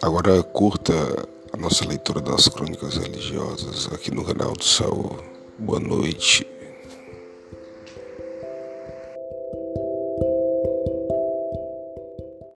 Agora curta a nossa leitura das crônicas religiosas aqui no canal do Saul. Boa noite.